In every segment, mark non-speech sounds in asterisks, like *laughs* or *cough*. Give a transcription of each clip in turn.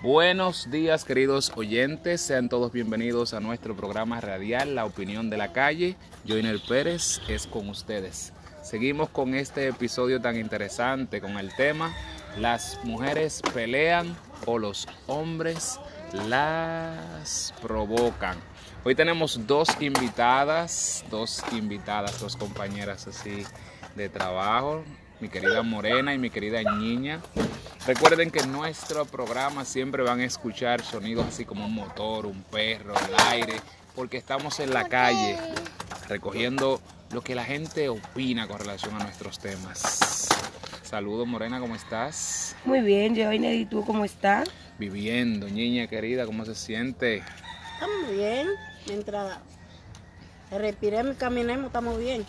Buenos días queridos oyentes, sean todos bienvenidos a nuestro programa radial La Opinión de la Calle. Joiner Pérez es con ustedes. Seguimos con este episodio tan interesante con el tema ¿Las mujeres pelean o los hombres las provocan? Hoy tenemos dos invitadas, dos invitadas, dos compañeras así de trabajo, mi querida Morena y mi querida Niña. Recuerden que en nuestro programa siempre van a escuchar sonidos así como un motor, un perro, el aire, porque estamos en la calle recogiendo lo que la gente opina con relación a nuestros temas. Saludos Morena, ¿cómo estás? Muy bien, Joiner, ¿y tú cómo estás? Viviendo, niña querida, ¿cómo se siente? Estamos bien, mientras respiremos y caminemos, estamos bien.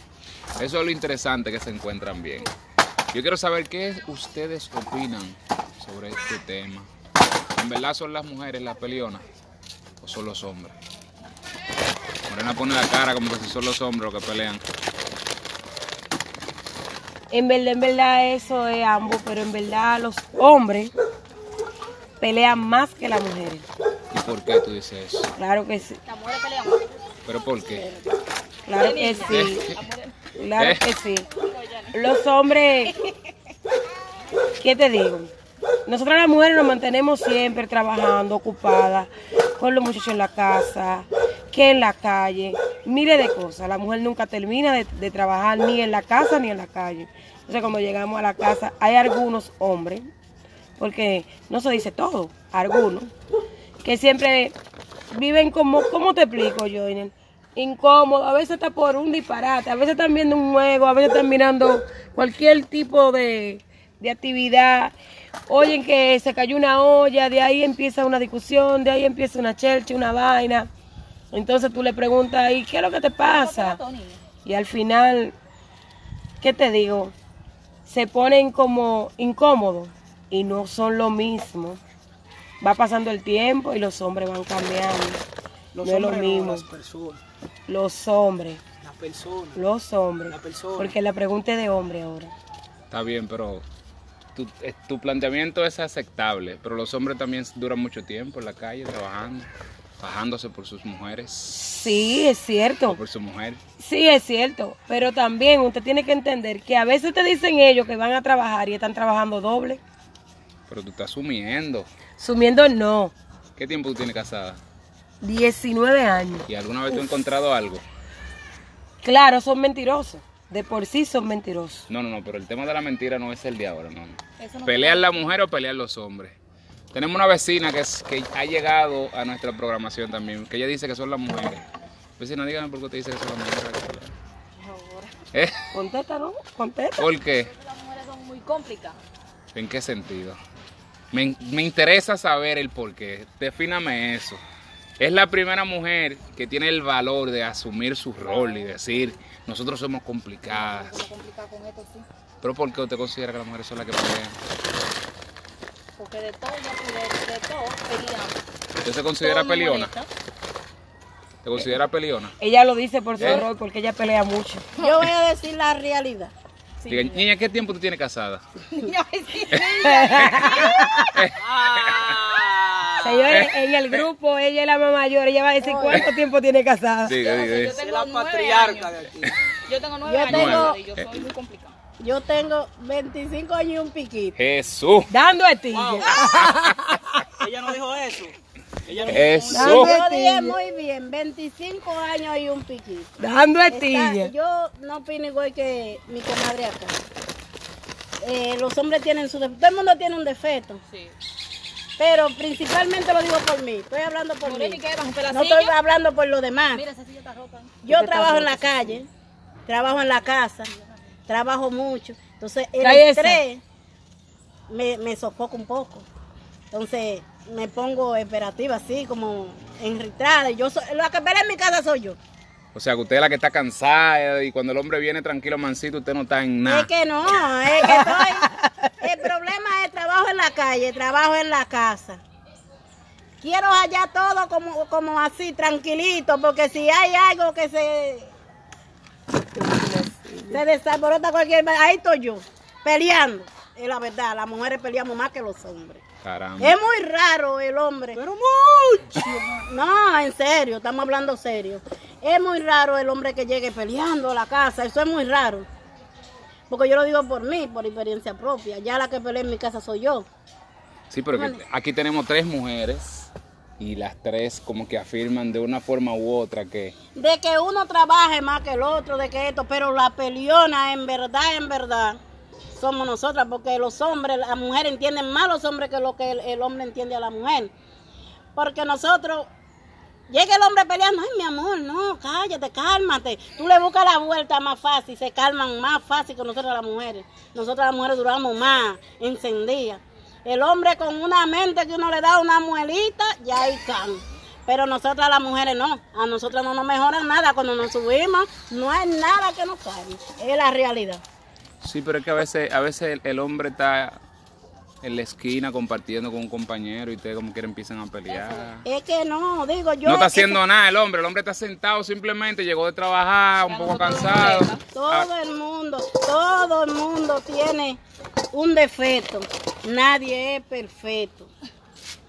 Eso es lo interesante, que se encuentran bien. Yo quiero saber qué ustedes opinan sobre este tema. ¿En verdad son las mujeres las peleonas o son los hombres? Morena pone la cara como que si son los hombres los que pelean. En verdad, en verdad eso es ambos, pero en verdad los hombres pelean más que las mujeres. ¿Y por qué tú dices eso? Claro que sí. Las mujeres pelean. ¿Pero por qué? Claro que sí. *laughs* Claro que sí. Los hombres, ¿qué te digo? Nosotras las mujeres nos mantenemos siempre trabajando, ocupadas, con los muchachos en la casa, que en la calle, mire de cosas. La mujer nunca termina de, de trabajar ni en la casa ni en la calle. Entonces cuando llegamos a la casa hay algunos hombres, porque no se dice todo, algunos, que siempre viven como, ¿cómo te explico, Joiner? Incómodo, a veces está por un disparate, a veces están viendo un juego, a veces están mirando cualquier tipo de, de actividad. Oyen que se cayó una olla, de ahí empieza una discusión, de ahí empieza una chelcha, una vaina. Entonces tú le preguntas, ¿y qué es lo que te pasa? Y al final, ¿qué te digo? Se ponen como incómodos y no son lo mismo. Va pasando el tiempo y los hombres van cambiando. Los no es lo hombres no, mismo. las personas. Los hombres, Las personas. los hombres. La persona. Porque la pregunta es de hombre ahora. Está bien, pero tu, eh, tu planteamiento es aceptable, pero los hombres también duran mucho tiempo en la calle trabajando, bajándose por sus mujeres Sí, es cierto. o por su mujer. Sí, es cierto. Pero también usted tiene que entender que a veces te dicen ellos que van a trabajar y están trabajando doble. Pero tú estás sumiendo. Sumiendo no. ¿Qué tiempo tú tienes casada? 19 años. ¿Y alguna vez tú has encontrado algo? Claro, son mentirosos. De por sí son mentirosos. No, no, no, pero el tema de la mentira no es el de ahora, no. no. ¿Pelean la mujer o pelean los hombres? Tenemos una vecina que, es, que ha llegado a nuestra programación también, que ella dice que son las mujeres. Vecina, dígame por qué usted dice que son las mujeres. ¿Eh? Contesta, ¿no? Contesta. ¿Por qué? Las mujeres son muy complicadas. ¿En qué sentido? Me, me interesa saber el por qué. Defíname eso. Es la primera mujer que tiene el valor de asumir su rol y decir, nosotros somos complicadas. ¿Pero por qué usted considera que las mujeres son las que pelean? Porque de todo, de, de todo peleamos. ¿Usted se considera Todo peleona? ¿Te considera peleona? Ella lo dice por su ¿Eh? error, porque ella pelea mucho. Yo voy a decir la realidad. Sí. *laughs* Diga, niña, ¿qué tiempo tú tienes casada? *laughs* *laughs* Señores, en el grupo, ella es la mamá mayor, ella va a decir cuánto tiempo tiene casada. Diga, diga, Yo diga. Tengo la nueve patriarca años. de aquí. Yo tengo nueve Yo años tengo- y yo soy muy complicada. Yo tengo 25 años y un piquito. Jesús. Dando estilla. Wow. *laughs* Ella no dijo eso. Ella no Jesús. Dando Yo estilla. dije muy bien, 25 años y un piquito. Dando Está- estilla. yo no opino igual que mi comadre acá. Eh, los hombres tienen su defecto. Todo el mundo tiene un defecto. Sí. Pero principalmente lo digo por mí. Estoy hablando por Morena, mí. ¿y qué? ¿Vas a romper la No silla? estoy hablando por los demás. Mira, esa silla está rota. Yo trabajo en la calle, trabajo en la casa, trabajo mucho. Entonces, el estrés me, me sofoca un poco. Entonces, me pongo operativa así, como enritrada. Yo soy, la que pelea en mi casa soy yo. O sea, que usted es la que está cansada y cuando el hombre viene tranquilo, mansito, usted no está en nada. Es que no, es que estoy. *laughs* El problema es trabajo en la calle, trabajo en la casa. Quiero allá todo como, como así, tranquilito, porque si hay algo que se. Se desaborota cualquier. Ahí estoy yo, peleando. es la verdad, las mujeres peleamos más que los hombres. Caramba. Es muy raro el hombre. Pero mucho. No, en serio, estamos hablando serio. Es muy raro el hombre que llegue peleando a la casa, eso es muy raro. Porque yo lo digo por mí, por experiencia propia. Ya la que pelea en mi casa soy yo. Sí, pero que aquí tenemos tres mujeres y las tres como que afirman de una forma u otra que De que uno trabaje más que el otro, de que esto, pero la peleona en verdad, en verdad, somos nosotras, porque los hombres, las mujeres entienden más a los hombres que lo que el, el hombre entiende a la mujer. Porque nosotros, llega el hombre peleando, ay mi amor, no, cállate, cálmate. Tú le buscas la vuelta más fácil, se calman más fácil que nosotros las mujeres. Nosotras las mujeres duramos más, encendidas. El hombre con una mente que uno le da una muelita, ya ahí can. Pero nosotras las mujeres no, a nosotras no nos mejoran nada. Cuando nos subimos, no hay nada que nos cambie. Es la realidad. sí, pero es que a veces a veces el hombre está en la esquina compartiendo con un compañero y ustedes como quiera empiezan a pelear. Es que no, digo yo. no está que haciendo nada el hombre, el hombre está sentado simplemente, llegó de trabajar, un poco cansado. Ah, Todo el mundo, todo el mundo tiene un defecto. Nadie es perfecto.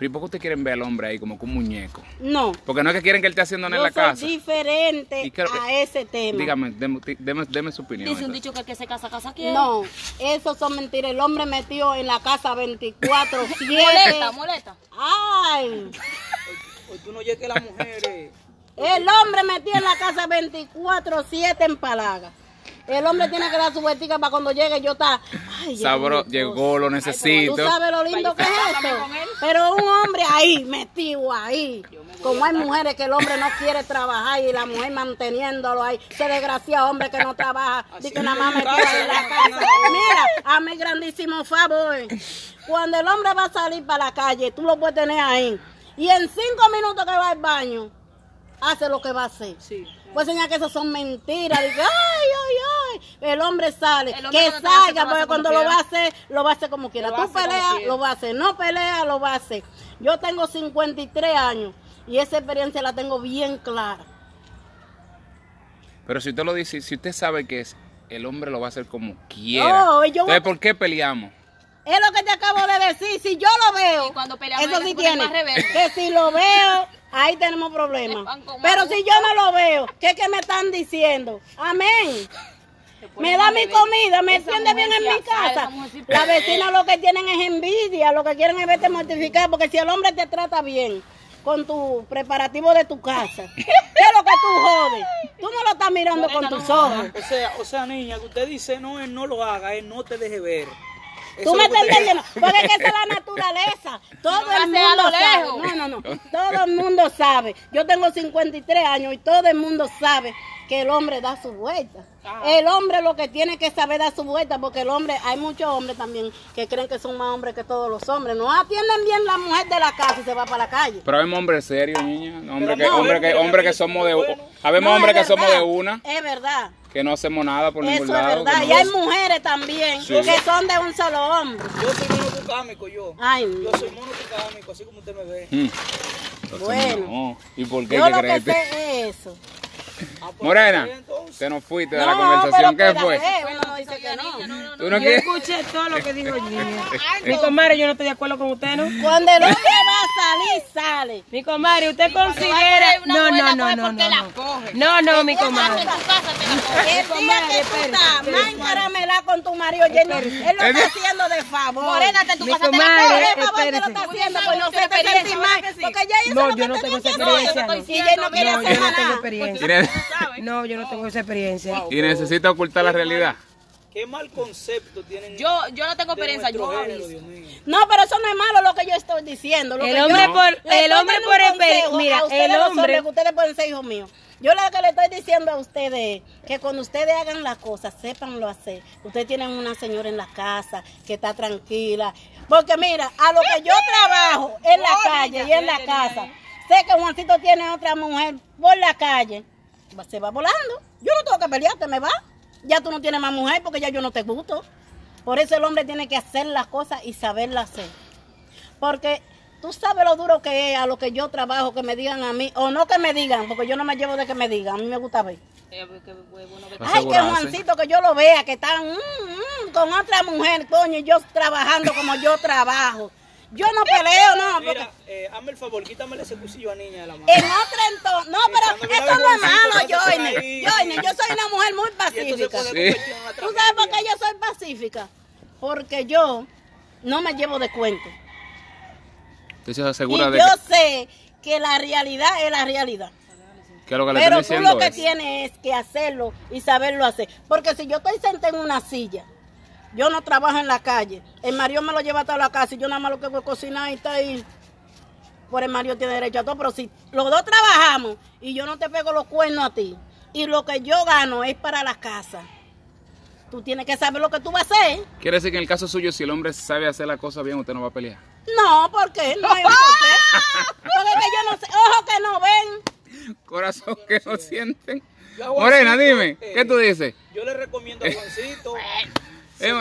Pero ¿y por qué ustedes quieren ver al hombre ahí como que un muñeco? No. Porque no es que quieren que él esté haciendo nada en la soy casa. diferente Y creo- a ese tema. Dígame, deme, deme- deme su opinión. Dice un dicho que el que se casa, casa quiere. No, eso son mentiras. El hombre metió en la casa 24, 7. *laughs* Molesta, molesta. Ay, Hoy tú no llegues las mujeres. el hombre metió en la casa 24, 7 en palaga. El hombre tiene que dar su vueltica para cuando llegue yo está. Sabro, llegó, lo Tú necesito. sabes lo lindo que es esto. Pero un hombre ahí, metido ahí. Como hay mujeres que el hombre no quiere trabajar y la mujer manteniéndolo ahí. Ese desgraciado hombre que no trabaja. Dice que nada más metido ahí en la casa. Mira, a mi grandísimo favor. Cuando el hombre va a salir para la calle, tú lo puedes tener ahí. Y en cinco minutos que va al baño, hace lo que va a hacer. Sí. Pues señal que eso son mentiras. Dice, ay, ay, ay. El hombre sale. El hombre que salga, porque cuando lo va a hacer, lo va a hacer como quiera. Lo Tú peleas, lo va a hacer. No pelea, lo va a hacer. Yo tengo 53 años y esa experiencia la tengo bien clara. Pero si usted lo dice, si usted sabe que es, el hombre lo va a hacer como quiera. Yo voy- Entonces, ¿por qué peleamos? Es lo que te acabo de decir. Si yo lo veo, Y cuando peleamos, eso sí tiene. Que si lo veo, ahí tenemos problemas. Pero si yo no lo veo, ¿qué es que me están diciendo? Amén. Me da mi comida, me entiende bien en mi casa. esa mujer sí La pelea. vecina lo que tienen es envidia, lo que quieren es verte mortificar, porque si el hombre te trata bien con tu preparativo de tu casa, *laughs* ¿qué es lo que tú jodes? Tú no lo estás mirando con tus ojos. O sea, o sea, niña, que usted dice, no, él no lo haga, él no te deje ver. Tú me estás entendiendo, porque es que esa es la naturaleza. *laughs* Todo No el mundo sabe. lejos. No, no, no. *laughs* Todo el mundo sabe. Yo tengo 53 años y todo el mundo sabe que el hombre da su vuelta. El hombre lo que tiene que saber dar su vuelta, porque el hombre, hay muchos hombres también que creen que son más hombres que todos los hombres. No atienden bien la mujer de la casa y se va para la calle. Pero habemos hombres serios, niña. Hombres que, no, hombre que, hombre que somos de. somos buenos. Habemos No, hombres es que somos de verdad. una, Es verdad. que no hacemos nada por Eso ningún es lado. verdad. que Y no- hay mujeres también Sí. que son de un solo hombre. Yo soy monocucámico, yo. Ay, Yo soy monocucámico, así como usted me ve. Mm. Entonces, Bueno. no. ¿Y por qué? yo ¿Qué lo que crees? sé es eso. Morena, te nos fuiste de la conversación. ¿Qué fue? Dice que no. ¿Tú no Yo escuché todo lo que dijo Gina. *laughs* Mi comadre, yo no estoy de acuerdo con usted, ¿no? Cuando el hombre va a salir, sale. Mi comadre, usted considera. No, no, no, no, no. No, no, no, mi comadre. El día que tú estás más con tu marido, lleno, él lo está haciendo de favor. Morena, te- tu casa te la coge. ¿Qué favor que lo está haciendo? Pues no se te. Porque ya hizo No, lo yo que no tenía tengo que esa hacer. experiencia, no. Y ella no quiere hacer nada. No, yo no tengo esa experiencia. y necesita ocultar la realidad. Qué mal concepto tienen Yo, yo no tengo experiencia, yo nuestro género, aviso. Dios mío. No, pero eso no es malo lo que yo estoy diciendo. Lo El que hombre yo por- el estoy hombre por un exper- consejo mira, a ustedes el los hombre- hombres, que ustedes pueden ser hijos míos. Yo lo que le estoy diciendo a ustedes es que cuando ustedes hagan las cosas, sépanlo hacer. Ustedes tienen una señora en la casa que está tranquila. Porque mira, a lo que yo trabajo en la calle y en la casa, sé que Juancito tiene otra mujer por la calle, se va volando. Yo no tengo que pelearte, me va. Ya tú no tienes más mujer porque ya yo no te gusto. Por eso el hombre tiene que hacer las cosas y saberlas hacer. Porque tú sabes lo duro que es a lo que yo trabajo, que me digan a mí, o no que me digan, porque yo no me llevo de que me digan, a mí me gusta ver. Ay, que. Juancito, que yo lo vea, que están mm, mm, con otra mujer, coño, y yo trabajando como yo trabajo. Yo no peleo, no, porque Mira, eh, hazme el favor, quítame ese cuchillo a niña de la mano. en otro entonces, no, pero esto no es malo, pásate por Joyne. ahí. Joyne, yo soy una mujer muy pacífica. Sí. ¿Tú sabes por qué yo soy pacífica? Porque yo no me llevo de cuento. Usted se Y asegura de yo que, sé que la realidad es la realidad. que lo que le Pero tú lo que es. tienes es que hacerlo y saberlo hacer. Porque si yo estoy sentada en una silla, yo no trabajo en la calle, el marido me lo lleva hasta la casa y yo nada más lo que hago es cocinar y está ahí. Por el marido tiene derecho a todo, pero si los dos trabajamos y yo no te pego los cuernos a ti y lo que yo gano es para la casa, tú tienes que saber lo que tú vas a hacer. Quiere decir que en el caso suyo, si el hombre sabe hacer la cosa bien, usted no va a pelear. No, ¿por qué? No hay por qué. Porque que yo no sé, ojo que no ven. Corazón que no sienten. A Morena, dime, ¿qué tú dices? Yo le recomiendo a Juancito. *laughs* Eh,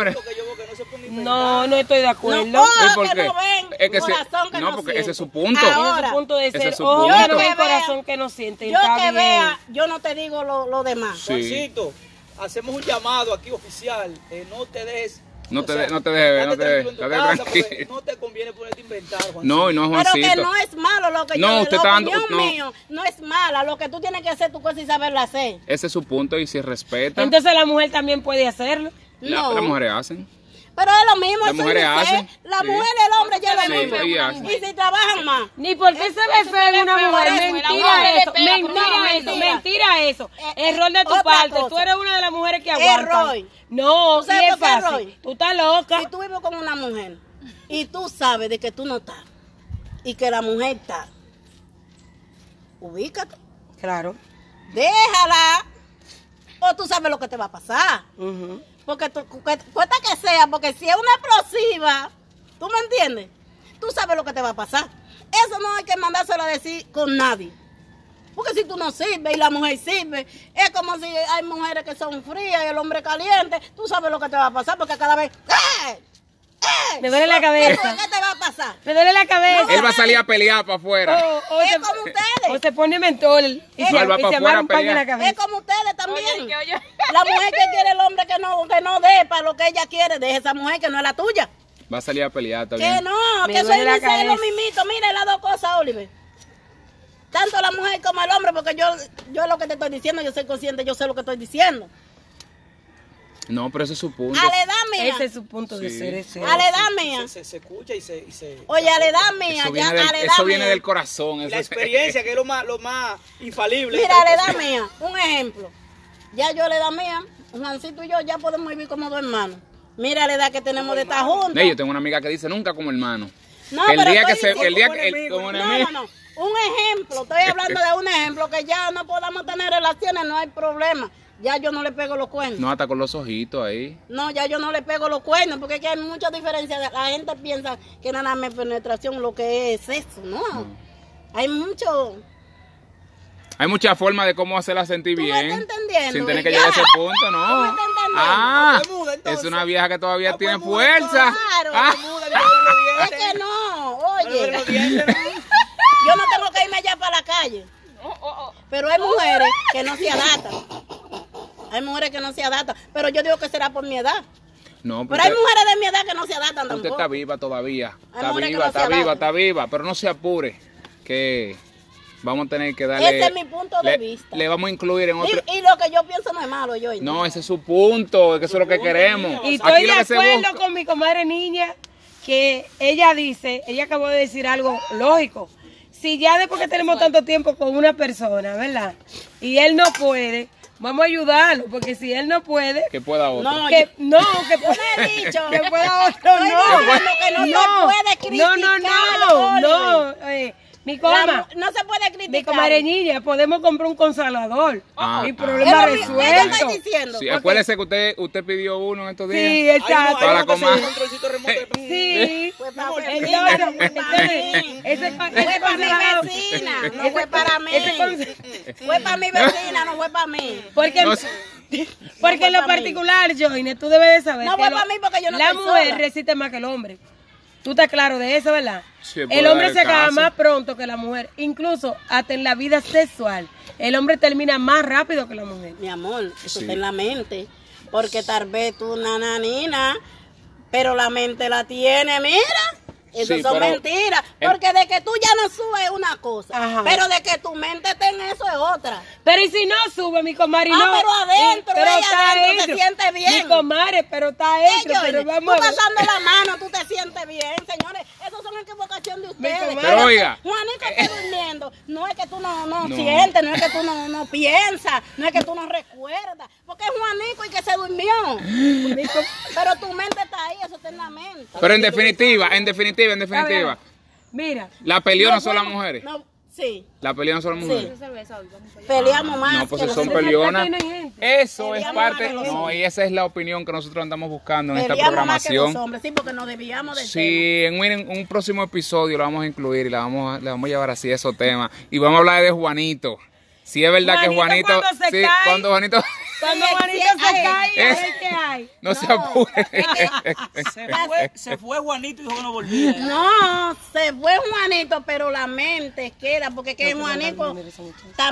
no. No, no estoy de acuerdo. No, ¿Y ojo por que no ven, Es que corazón que no, no, porque siente. ese es su punto. Ahora, su punto de ese ser. es su Ojo, punto. no que hay corazón que no siente. Yo está que bien. vea, yo no te digo lo, lo demás. Sí. Juancito, hacemos un llamado aquí oficial. eh, no te des. No te de- no te dejes, no estate te- tranquilo. porque No te conviene ponerte a inventar, Juancito. No, y no es Pero que Juancito. no es malo lo que No, yo usted la está dando- opinión no. mío no es mala. Lo que tú tienes que hacer tu cosa y saberla hacer. Ese es su punto y si respeta, Entonces la mujer también puede hacerlo. La- las mujeres hacen. Pero es lo mismo. Las mujeres hacen, La sí. mujer y el hombre ya Sí, lo mismo. Y si trabajan más. Ni por qué se ve feo en una mujer. Mentira eso. Mentira una eso. mentira. Mentira eso. Eh, Error de tu parte. Tú eres una de las mujeres que aguantan. Error. No, ¿Tú sabes y es fácil. Tú estás loca. Si tú vives con una mujer y tú sabes de que tú no estás y que la mujer está, ubícate, Claro. déjala o tú sabes lo que te va a pasar. Ujú. Porque tú, cuesta que sea, porque si es una explosiva, ¿tú me entiendes? Tú sabes lo que te va a pasar. Eso no hay que mandárselo a decir con nadie. Porque si tú no sirves y la mujer sirve, es como si hay mujeres que son frías y el hombre caliente, tú sabes lo que te va a pasar, porque cada vez... ¡Eh! Me duele la ¿Qué, cabeza. qué te va a pasar? Me duele la cabeza. Él va a salir a pelear para afuera. O, o Es se, como ustedes. o se pone mentol y se, Él va y se afuera amarra a un paño en la pelear. Es como ustedes también. Oye, que oye. La mujer que quiere el hombre que no, que no dé para lo que ella quiere, deje esa mujer que no es la tuya. Va a salir a pelear, está Que no, Me que dice lo cabeza. mismito. Mire las dos cosas, Oliver. Tanto la mujer como el hombre, porque yo, yo lo que te estoy diciendo, yo soy consciente, yo sé lo que estoy diciendo. No, pero ese es su punto. A la edad mía, Ese es su punto de Sí. ser. Ese. a la edad mía, Se, se, se escucha y se. Y se oye, a la edad mía, Eso ya, viene, a del, la edad eso viene mía. del corazón. eso la experiencia, que es lo más, lo más infalible. Mira, a la edad mía, un ejemplo. Ya yo a la edad mía, Juancito y yo ya podemos vivir como dos hermanos. Mira la edad que tenemos de estar juntos. Nee, yo tengo una amiga que dice nunca como hermano. No, el pero día que se, el día como que enemigo. como No, no, no. Un ejemplo, estoy hablando de un ejemplo que ya no podamos tener relaciones, no hay problema. Ya yo no le pego los cuernos. No, hasta con los ojitos ahí. No, ya yo no le pego los cuernos, porque es que hay mucha diferencia. La gente piensa que nada más penetración lo que es eso, ¿no? Hay mucho... Hay muchas formas de cómo hacerla sentir ¿Tú me bien. estás entendiendo? Sin tener que Ya. llegar a ese punto, no. ¿Tú me estás entendiendo? Ah, No muda, es una vieja que todavía No tiene muda, fuerza. claro. Ah, Muda, *laughs* Es que no, oye, *laughs* yo no tengo que irme allá para la calle. Oh, oh, oh. Pero hay mujeres que no se adaptan. Hay mujeres que no se adaptan. Pero yo digo que será por mi edad. no, Pero hay usted, mujeres de mi edad que no se adaptan usted tampoco. está viva todavía. Hay Está viva, no está viva, adaptan. está viva. Pero no se apure. Que vamos a tener que darle. Ese es mi punto de le, vista. Le vamos a incluir en otro. Y, y lo que yo pienso no es malo, yo. No, ese es su punto. Es que eso es lo que queremos. Y estoy Aquí de lo que se acuerdo con mi comadre niña que ella dice, ella acabó de decir algo lógico. Si ya después que tenemos tanto tiempo con una persona, ¿verdad? Y él no puede, vamos a ayudarlo, porque si él no puede, Que pueda otro. No, que no, que Yo no he dicho. *laughs* que pueda otro, no. que no no, no, no, no, eh, mi coma, no se puede mi criticar. comadre niña, podemos comprar un consolador Ah, y ah. problema mi- ¿qué yo resuelto. estoy diciendo? Sí, acuérdese que usted, usted pidió uno en estos días. Sí, exacto. Para remoto. *laughs* Sí. Fue para mi vecina, no fue para mí. conse- Fue para mi vecina, no fue para mí. Porque, porque en lo particular, Joine, tú debes de saber No que fue lo- mí porque yo no la mujer sola. resiste más que el hombre. Tú estás claro de eso, ¿verdad? Sí, el hombre se acaba más pronto que la mujer. Incluso hasta en la vida sexual. El hombre termina más rápido que la mujer. Mi amor, eso Sí. está en la mente. Porque tal vez tú una nanina, pero la mente la tiene, mira. Eso Sí, son pero- mentiras. en- Porque de que tú ya no subes una cosa, Ajá. pero de que tu mente esté en eso es otra. Pero y si no sube, mi comadre, Ah, no. pero adentro, pero ella está adentro se siente bien. Mi comadre, pero está adentro, Ellos, pero tú vamos pasando la *laughs* mano, tú te sientes bien, señores. Eso son equivocaciones de ustedes. comadre. Pero oiga. Juanito está durmiendo. No es que tú no, no, No. sientes, no es que tú no, no piensas, no es que tú no recuerdas. Porque es Juanico y que se durmió. Pero tu mente está ahí, eso está en la mente. Pero en definitiva, en definitiva, en definitiva, Mira, la peleó no son las mujeres. no, sí, La peleó no son las mujeres. peleamos más. No, pues si son peleonas. Eso es parte. No, y esa es la opinión que nosotros andamos buscando en esta Peleamos más que los programación. hombres, sí, porque nos desviamos del tema. Sí, en un, en un próximo episodio lo vamos a incluir y la vamos a, le vamos a llevar así esos temas. Y vamos a hablar de Juanito. Si es verdad que Juanito Juanito. cuando se sí, cae. cuando Juanito. Cuando Sí, Juanito se cae, es- a *laughs* ver qué hay. No, se apure. *laughs* Se fue, se fue Juanito y dijo que no volvía. No, se fue Juanito, pero la mente queda, porque que Juanito